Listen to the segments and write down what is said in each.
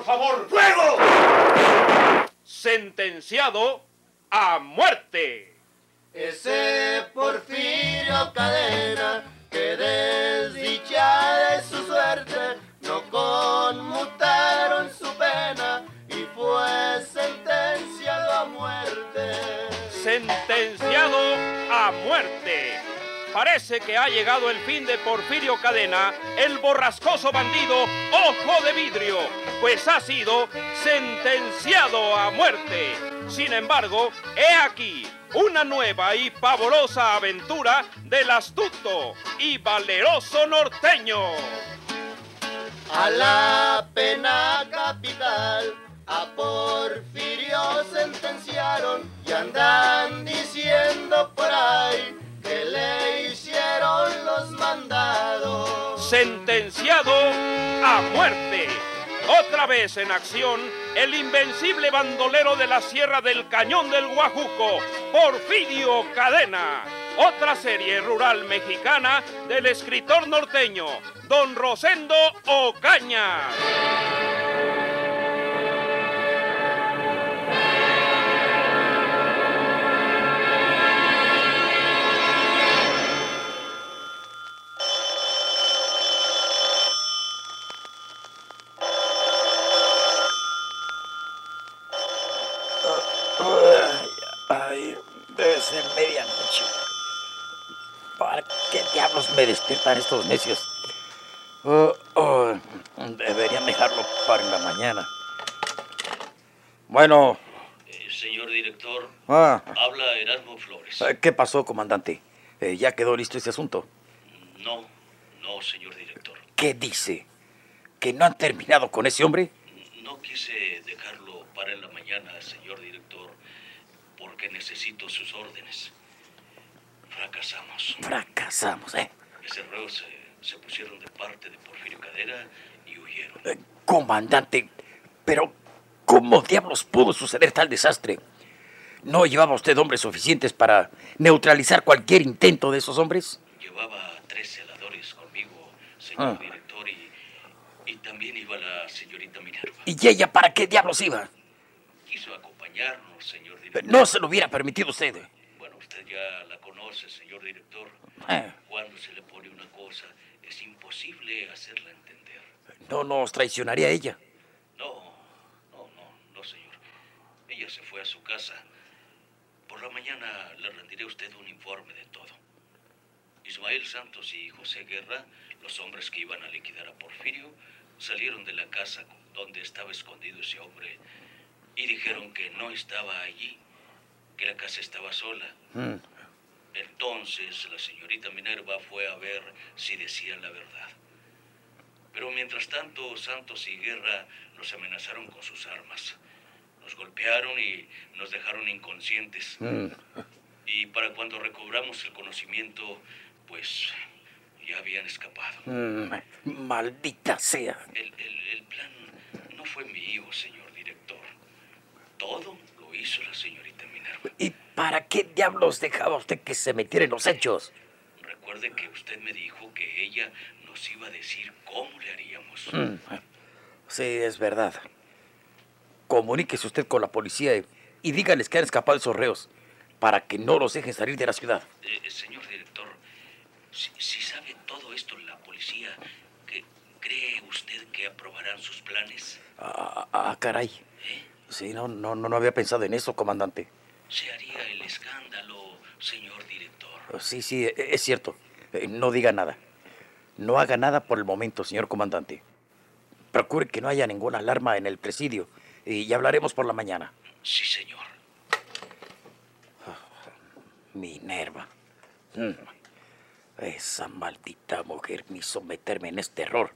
por favor. ¡Fuego! Sentenciado a muerte. Ese Porfirio Cadena, que desdichada es su suerte, no conmutaron su pena y fue sentenciado a muerte. Sentenciado a muerte. Parece que ha llegado el fin de Porfirio Cadena, el borrascoso bandido Ojo de Vidrio, pues ha sido sentenciado a muerte. Sin embargo, he aquí una nueva y pavorosa aventura del astuto y valeroso norteño. A la pena capital, a Porfirio sentenciaron y andan diciendo por ahí que le mandados. Sentenciado a muerte. Otra vez en acción, el invencible bandolero de la Sierra del Cañón del Guajuco, Porfirio Cadena. Otra serie rural mexicana del escritor norteño, don Rosendo Ocaña. Despiertan estos necios? Oh, oh, deberían dejarlo para la mañana. Bueno, Eh, señor director, ah, habla Erasmo Flores. eh, ¿qué pasó, comandante? Eh, ¿Ya quedó listo este asunto? No, no, señor director. ¿Qué dice? ¿Que no han terminado con ese hombre? No quise dejarlo para en la mañana, señor director, porque necesito sus órdenes. Fracasamos. Fracasamos, ¿eh? Ese reo se, se pusieron de parte de Porfirio Cadena y huyeron. Eh, Comandante, pero ¿cómo diablos pudo suceder tal desastre? ¿No llevaba usted hombres suficientes para neutralizar cualquier intento de esos hombres? Llevaba tres celadores conmigo, señor Ah. director, y, y también iba la señorita Minerva. ¿Y ella para qué diablos iba? Quiso acompañarnos, señor director. No se lo hubiera permitido usted. Bueno, usted ya la conoce, señor director. Eh, Cuando se le pone una cosa, es imposible hacerla entender. no nos traicionaría ella. No, no, no, no, señor. Ella se fue a su casa. Por la mañana le rendiré a usted un informe de todo. Ismael Santos y José Guerra, los hombres que iban a liquidar a Porfirio, salieron de la casa donde estaba escondido ese hombre y dijeron que no estaba allí, que la casa estaba sola. Mm, Entonces la señorita Minerva fue a ver si decían la verdad. Pero mientras tanto, Santos y Guerra nos amenazaron con sus armas. Nos golpearon y nos dejaron inconscientes. mm. Y para cuando recobramos el conocimiento, pues ya habían escapado. Mm, maldita sea. El, el- el plan no fue mío, señor director. Todo lo hizo la señorita. ¿Y para qué diablos dejaba usted que se metiera en los hechos? Recuerde que usted me dijo que ella nos iba a decir cómo le haríamos. Mm, Sí, es verdad. Comuníquese usted con la policía y, y dígales que han escapado esos reos para que no los dejen salir de la ciudad. Eh, señor director, si, si sabe todo esto la policía, ¿qué- ¿cree usted que aprobarán sus planes? Ah, ah, caray. Sí, no, no, no, no había pensado en eso, comandante. ¿Se haría el escándalo, señor director? Sí, sí, e- es cierto. Eh, No diga nada. No haga nada por el momento, señor comandante. Procure que no haya ninguna alarma en el presidio y hablaremos por la mañana. Sí, señor. Minerva. Mm. Esa maldita mujer me hizo meterme en este error.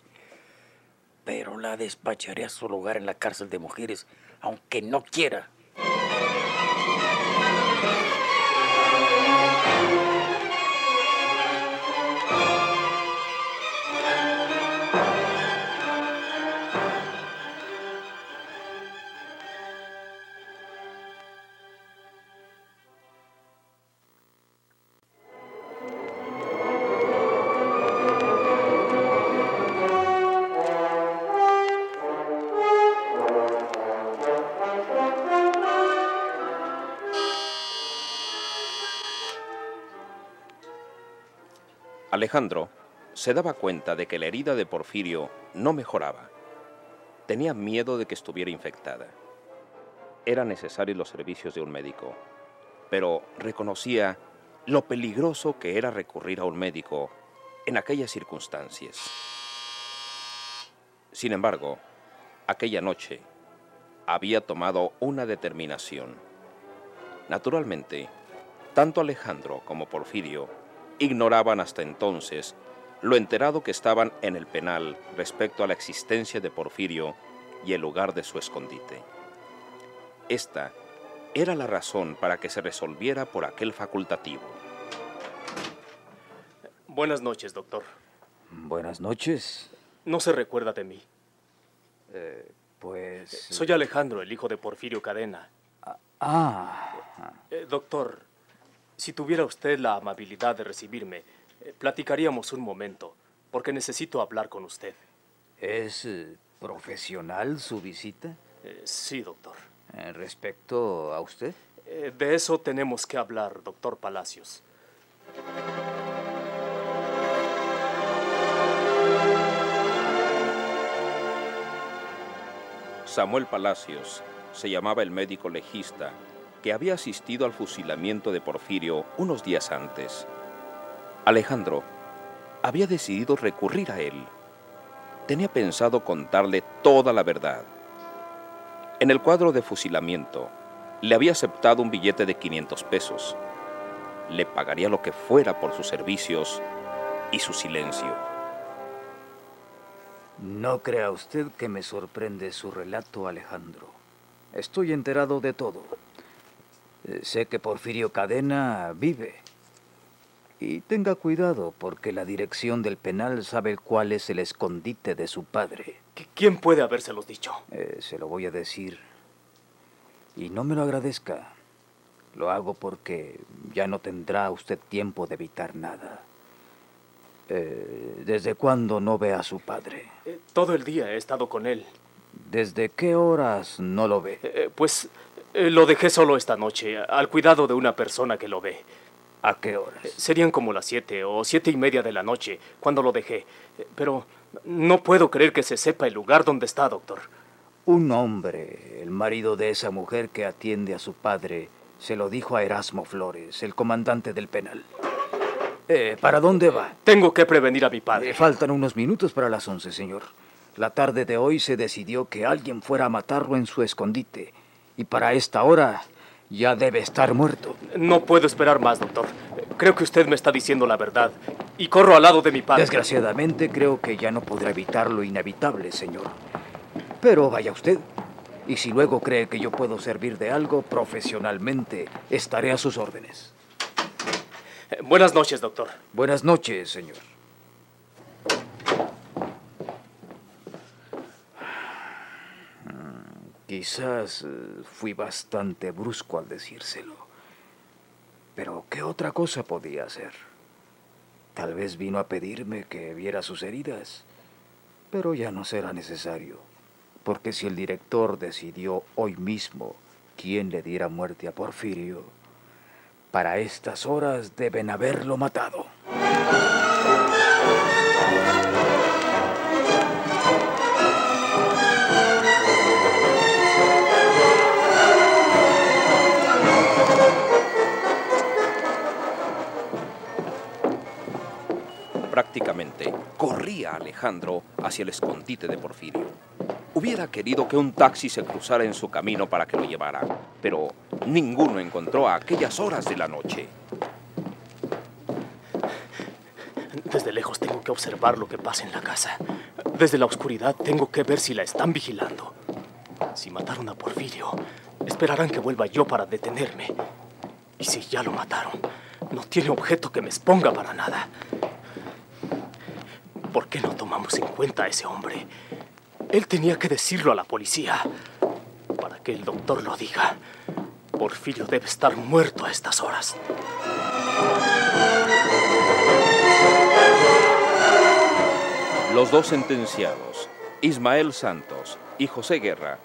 Pero la despacharé a su lugar en la cárcel de mujeres, aunque no quiera. Alejandro se daba cuenta de que la herida de Porfirio no mejoraba. Tenía miedo de que estuviera infectada. Eran necesarios los servicios de un médico, pero reconocía lo peligroso que era recurrir a un médico en aquellas circunstancias. Sin embargo, aquella noche había tomado una determinación. Naturalmente, tanto Alejandro como Porfirio ignoraban hasta entonces lo enterado que estaban en el penal respecto a la existencia de Porfirio y el lugar de su escondite. Esta era la razón para que se resolviera por aquel facultativo. Buenas noches, doctor. Buenas noches. No se recuerda de mí. Eh, pues... Soy Alejandro, el hijo de Porfirio Cadena. Ah, Eh, doctor, si tuviera usted la amabilidad de recibirme, eh, platicaríamos un momento, porque necesito hablar con usted. ¿es eh, profesional su visita Eh, sí, doctor. eh, respecto a usted? Eh, de eso tenemos que hablar, doctor Palacios. Samuel Palacios se llamaba el médico legista que había asistido al fusilamiento de Porfirio unos días antes. Alejandro había decidido recurrir a él. Tenía pensado contarle toda la verdad. En el cuadro de fusilamiento le había aceptado un billete de 500 pesos. Le pagaría lo que fuera por sus servicios y su silencio. No crea usted que me sorprende su relato, Alejandro. Estoy enterado de todo. Eh, Sé que Porfirio Cadena vive. Y tenga cuidado porque la dirección del penal sabe cuál es el escondite de su padre. ¿Qui- ¿Quién puede habérselos dicho? Eh, se lo voy a decir. Y no me lo agradezca. Lo hago porque ya no tendrá usted tiempo de evitar nada. Eh, ¿Desde cuándo no ve a su padre? Eh, todo el día he estado con él. ¿Desde qué horas no lo ve? Pues eh, lo dejé solo esta noche, al cuidado de una persona que lo ve. ¿A qué horas? Eh, Serían como las siete o siete y media de la noche cuando lo dejé. Eh, Pero no puedo creer que se sepa el lugar donde está, doctor. Un hombre, el marido de esa mujer que atiende a su padre, se lo dijo a Erasmo Flores, el comandante del penal. Eh, ¿Para dónde va? Tengo que prevenir a mi padre. Eh, faltan unos minutos para las once, señor. La tarde de hoy se decidió que alguien fuera a matarlo en su escondite. Y para esta hora ya debe estar muerto. No puedo esperar más, doctor. Creo que usted me está diciendo la verdad. Y corro al lado de mi padre. Desgraciadamente creo que ya no podrá evitar lo inevitable, señor. Pero vaya usted. Y si luego cree que yo puedo servir de algo profesionalmente, estaré a sus órdenes. Buenas noches, doctor. Buenas noches, señor. Quizás eh, fui bastante brusco al decírselo. Pero ¿qué otra cosa podía hacer? Tal vez vino a pedirme que viera sus heridas. Pero ya no será necesario. Porque si el director decidió hoy mismo quién le diera muerte a Porfirio, para estas horas deben haberlo matado. Alejandro hacia el escondite de Porfirio. Hubiera querido que un taxi se cruzara en su camino para que lo llevara, pero ninguno encontró a aquellas horas de la noche. Desde lejos tengo que observar lo que pasa en la casa. Desde la oscuridad tengo que ver si la están vigilando. Si mataron a Porfirio, esperarán que vuelva yo para detenerme. Y si ya lo mataron, no tiene objeto que me exponga para nada. ¿Por qué no tomamos en cuenta a ese hombre? Él tenía que decirlo a la policía. Para que el doctor lo diga. Porfirio debe estar muerto a estas horas. Los dos sentenciados, Ismael Santos y José Guerra,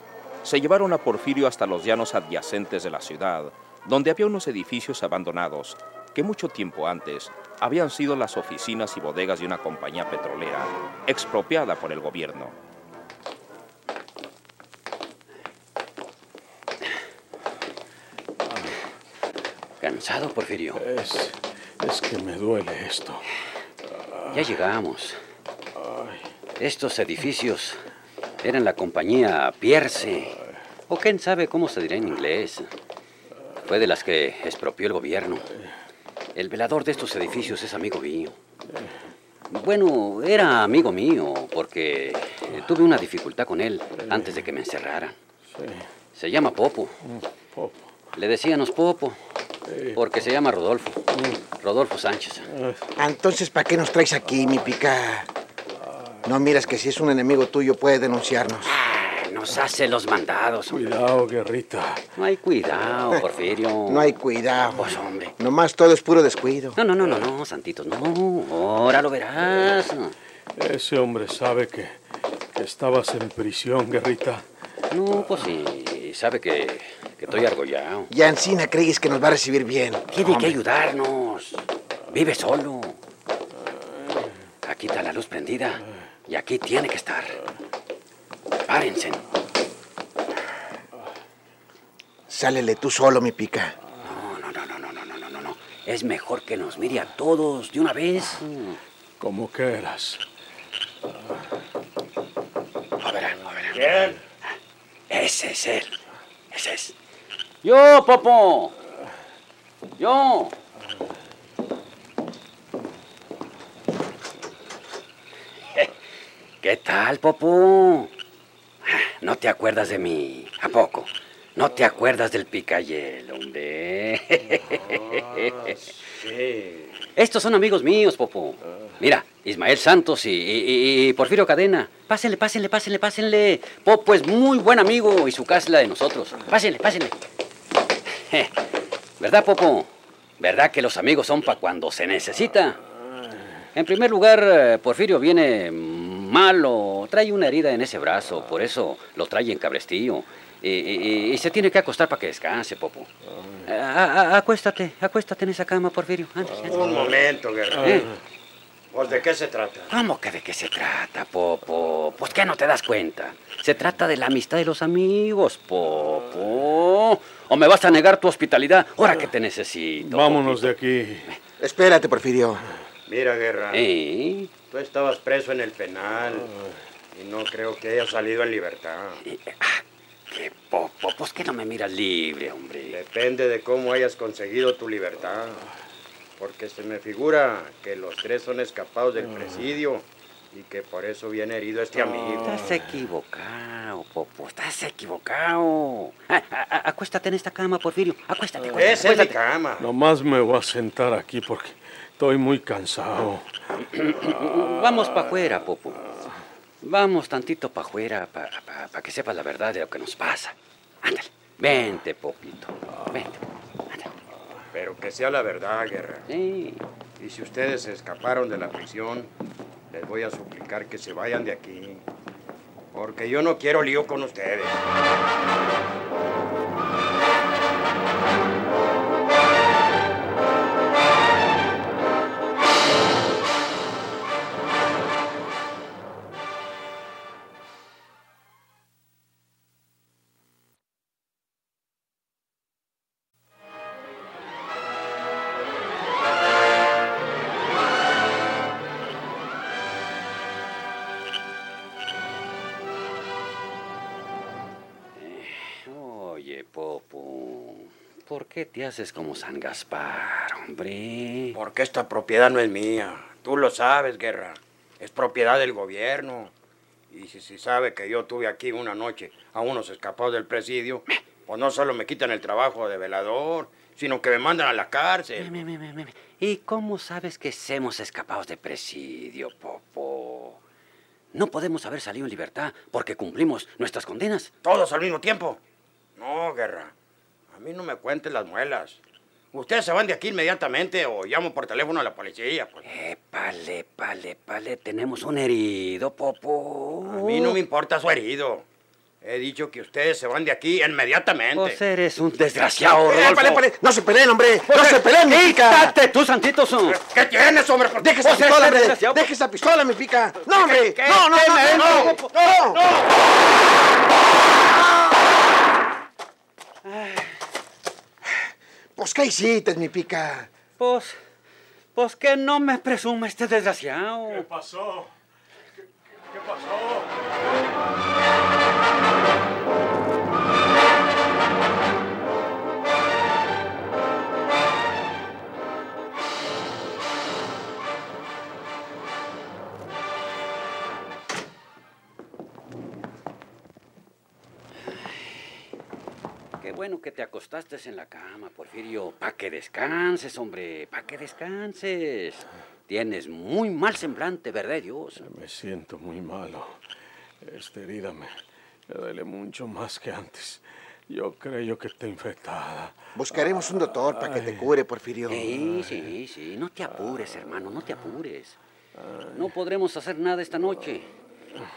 se llevaron a Porfirio hasta los llanos adyacentes de la ciudad, donde había unos edificios abandonados que mucho tiempo antes habían sido las oficinas y bodegas de una compañía petrolera expropiada por el gobierno. ¿Cansado, Porfirio? Es, es que me duele esto. Ya llegamos. Estos edificios eran la compañía Pierce. O quién sabe cómo se dirá en inglés. Fue de las que expropió el gobierno. El velador de estos edificios es amigo mío. Bueno, era amigo mío porque tuve una dificultad con él antes de que me encerraran. Se llama Popo. Popo. Le decíamos Popo porque se llama Rodolfo. Rodolfo Sánchez. Entonces, ¿para qué nos traes aquí, mi pica? No miras que si es un enemigo tuyo puede denunciarnos. Nos hace los mandados. Cuidado, guerrita. No hay cuidado, Porfirio. No hay cuidado. Pues, hombre. Nomás todo es puro descuido. No, no, no, no, no, Santitos, no. Ahora lo verás. Ese hombre sabe que, que estabas en prisión, guerrita. No, pues sí, sabe que, que estoy argollado. Y Ancina crees que nos va a recibir bien. Tiene que ayudarnos. Vive solo. Aquí está la luz prendida y aquí tiene que estar. Párense. Sálele tú solo, mi pica. No, no, no, no, no, no, no, no, no, no. Es mejor que nos mire a todos de una vez. Como quieras. A ver, a ver. ¿Quién? Ese es él. Ese es. Yo, Popo. Yo. ¿Qué tal, Popo? ¿No te acuerdas de mí? ¿A poco? ¿No te acuerdas del picayel, hombre? Sí. Estos son amigos míos, Popo. Mira, Ismael Santos y, y- y Porfirio Cadena. Pásenle, pásenle, pásenle, pásenle. Popo es muy buen amigo y su casa es la de nosotros. Pásenle, pásenle. ¿Verdad, Popo? ¿Verdad que los amigos son para cuando se necesita? En primer lugar, eh, Porfirio viene malo, trae una herida en ese brazo, por eso lo trae en cabrestillo. Y, y- y se tiene que acostar para que descanse, Popo. A- a- a- acuéstate, acuéstate en esa cama, Porfirio. Ándale, ándale. Un momento, guerra. Eh, Pues, ¿de qué se trata? ¿Cómo que de qué se trata, Popo? Pues que no te das cuenta. Se trata de la amistad de los amigos, Popo. ¿O me vas a negar tu hospitalidad ahora que te necesito? Vámonos Popito? de aquí. Espérate, Porfirio. Mira, guerra. ¿Eh? Tú estabas preso en el penal. Y no creo que hayas salido en libertad. Eh, ah, ¿Qué, Popo? Pues que no me miras libre, hombre. Depende de cómo hayas conseguido tu libertad. Porque se me figura que los tres son escapados del presidio y que por eso viene herido este amigo. Estás equivocado, Popo. Estás equivocado. Ah, ah, ah, acuéstate en esta cama, Porfirio. Acuéstate, acuéstate. Esa es mi cama. Nomás me voy a sentar aquí porque estoy muy cansado. Vamos para afuera, Popo. Vamos tantito para afuera para que sepas la verdad de lo que nos pasa. Ándale. Vente, Popito. Vente. Ándale. Pero que sea la verdad, guerra. Sí. Y si ustedes se escaparon de la prisión, les voy a suplicar que se vayan de aquí. Porque yo no quiero lío con ustedes. Qué te haces como San Gaspar, hombre? Porque esta propiedad no es mía. Tú lo sabes, guerra. Es propiedad del gobierno. Y si se sabe que yo tuve aquí una noche a unos escapados del presidio, pues no solo me quitan el trabajo de velador, sino que me mandan a la cárcel. Me, me, me, me, me. ¿Y cómo sabes que hemos escapados de presidio, Popo? No podemos haber salido en libertad porque cumplimos nuestras condenas. Todos al mismo tiempo. No, guerra. A mí no me cuenten las muelas. Ustedes se van de aquí inmediatamente o llamo por teléfono a la policía. Pues. Épale, pale, pale, tenemos un herido, Popo. A mí no me importa su herido. He dicho que ustedes se van de aquí inmediatamente. Vos eres un desgraciado, Eh, Rodolfo. pare, pare. No se peleen, hombre. No se peleen, mi pica. ¡Quítate tú, Santitos! ¿Qué tienes, hombre? ¿Por- Deje esa pistola, hombre. Deje esa pistola, mi pica. No, hombre. ¿Qué- No, no, qué no, me no, no. dijo? No. Pues, ¿qué hiciste, mi pica? Pues, pues que no me presume este desgraciado. ¿Qué pasó? ¿Qué, qué pasó? Bueno que te acostaste en la cama, Porfirio. Pa' que descanses, hombre. Pa' que descanses. Tienes muy mal semblante, ¿verdad, Dios? Me siento muy malo. Esta herida me, me duele mucho más que antes. Yo creo que está infectada. Buscaremos un doctor para que te cure, Porfirio. Sí, sí, sí. No te apures, hermano, no te apures. No podremos hacer nada esta noche,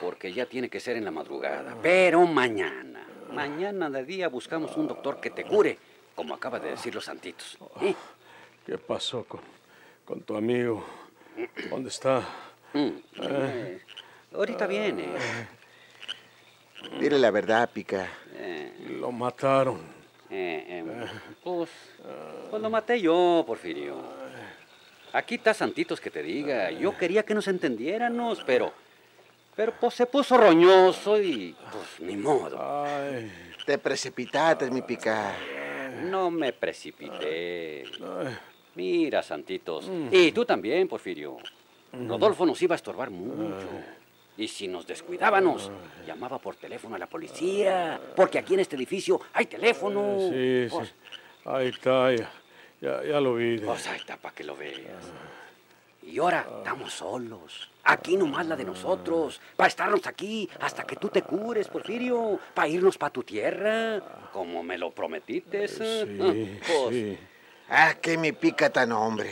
porque ya tiene que ser en la madrugada. Pero mañana, mañana de día buscamos un doctor que te cure, como acaba de decir los santitos. ¿eh? ¿Qué pasó con, con tu amigo? ¿Dónde está? Mm, eh, ahorita viene. Dile la verdad, pica. Eh, Lo mataron. eh, eh, pues, pues lo maté yo, Porfirio. Aquí está Santitos que te diga. Yo quería que nos entendiéramos, pero... Pero pues se puso roñoso y pues ni modo. Ay, Te precipitaste, mi pica. No me precipité. Mira, Santitos. Y tú también, Porfirio. Rodolfo nos iba a estorbar mucho. Y si nos descuidábamos, llamaba por teléfono a la policía. Porque aquí en este edificio hay teléfono. sí, Pues, sí. Ahí está, ya, ya, ya lo vi. pues ahí está para que lo veas. Y ahora estamos solos. Aquí nomás la de nosotros. Para estarnos aquí hasta que tú te cures, Porfirio. Para irnos para tu tierra. Como me lo prometiste. Sí, Pues, sí. Ah, que mi pica tan hombre.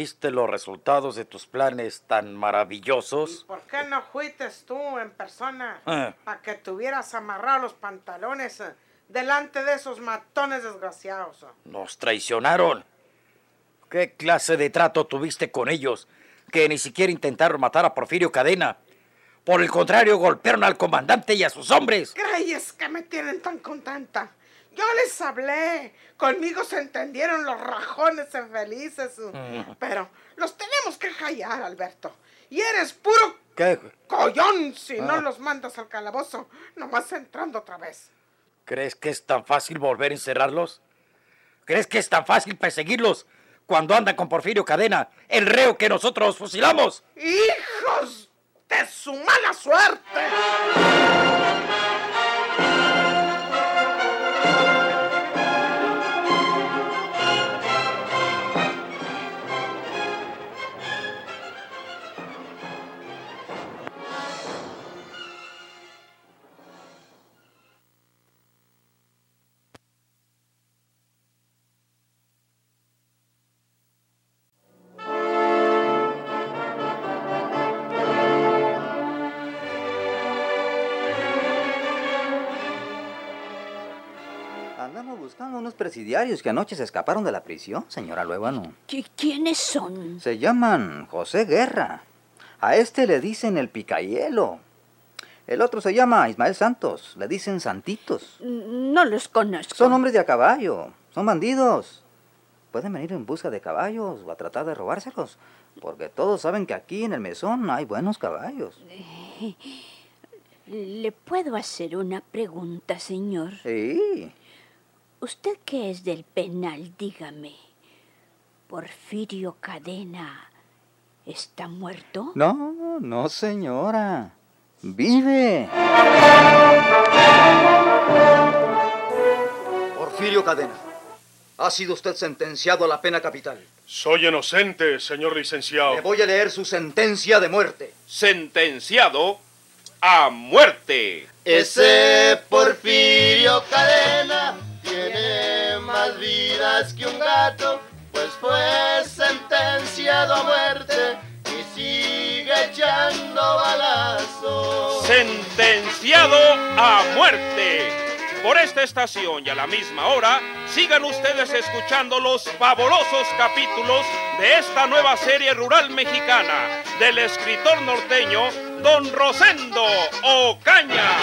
¿Viste los resultados de tus planes tan maravillosos? ¿Por qué no fuiste tú en persona Ah. para que tuvieras amarrados los pantalones eh, delante de esos matones desgraciados? eh? Nos traicionaron. ¿Qué clase de trato tuviste con ellos que ni siquiera intentaron matar a Porfirio Cadena? Por el contrario, golpearon al comandante y a sus hombres. ¿Crees que me tienen tan contenta? Yo les hablé. Conmigo se entendieron los rajones infelices. eh. Pero los tenemos que callar, Alberto. Y eres puro ¿Qué? collón si no Ah. los mandas al calabozo, nomás entrando otra vez. ¿Crees que es tan fácil volver a encerrarlos? ¿Crees que es tan fácil perseguirlos cuando andan con Porfirio Cadena, el reo que nosotros fusilamos? ¡Hijos de su mala suerte! Buscando unos presidiarios que anoche se escaparon de la prisión, señora Luevano. ¿Qui- ¿Quiénes son? Se llaman José Guerra. A este le dicen el picayelo. El otro se llama Ismael Santos. Le dicen Santitos. No los conozco. Son hombres de a caballo. Son bandidos. Pueden venir en busca de caballos o a tratar de robárselos. Porque todos saben que aquí en el mesón hay buenos caballos. ¿Le puedo hacer una pregunta, señor? Sí. ¿Usted qué es del penal? Dígame. ¿Porfirio Cadena está muerto? No, no, señora. Vive. Porfirio Cadena, ha sido usted sentenciado a la pena capital. Soy inocente, señor licenciado. Le voy a leer su sentencia de muerte. Sentenciado a muerte. Ese Porfirio Cadena que un gato, pues fue sentenciado a muerte y sigue echando balazos. Sentenciado a muerte. Por esta estación y a la misma hora, sigan ustedes escuchando los fabulosos capítulos de esta nueva serie rural mexicana del escritor norteño Don Rosendo Ocaña.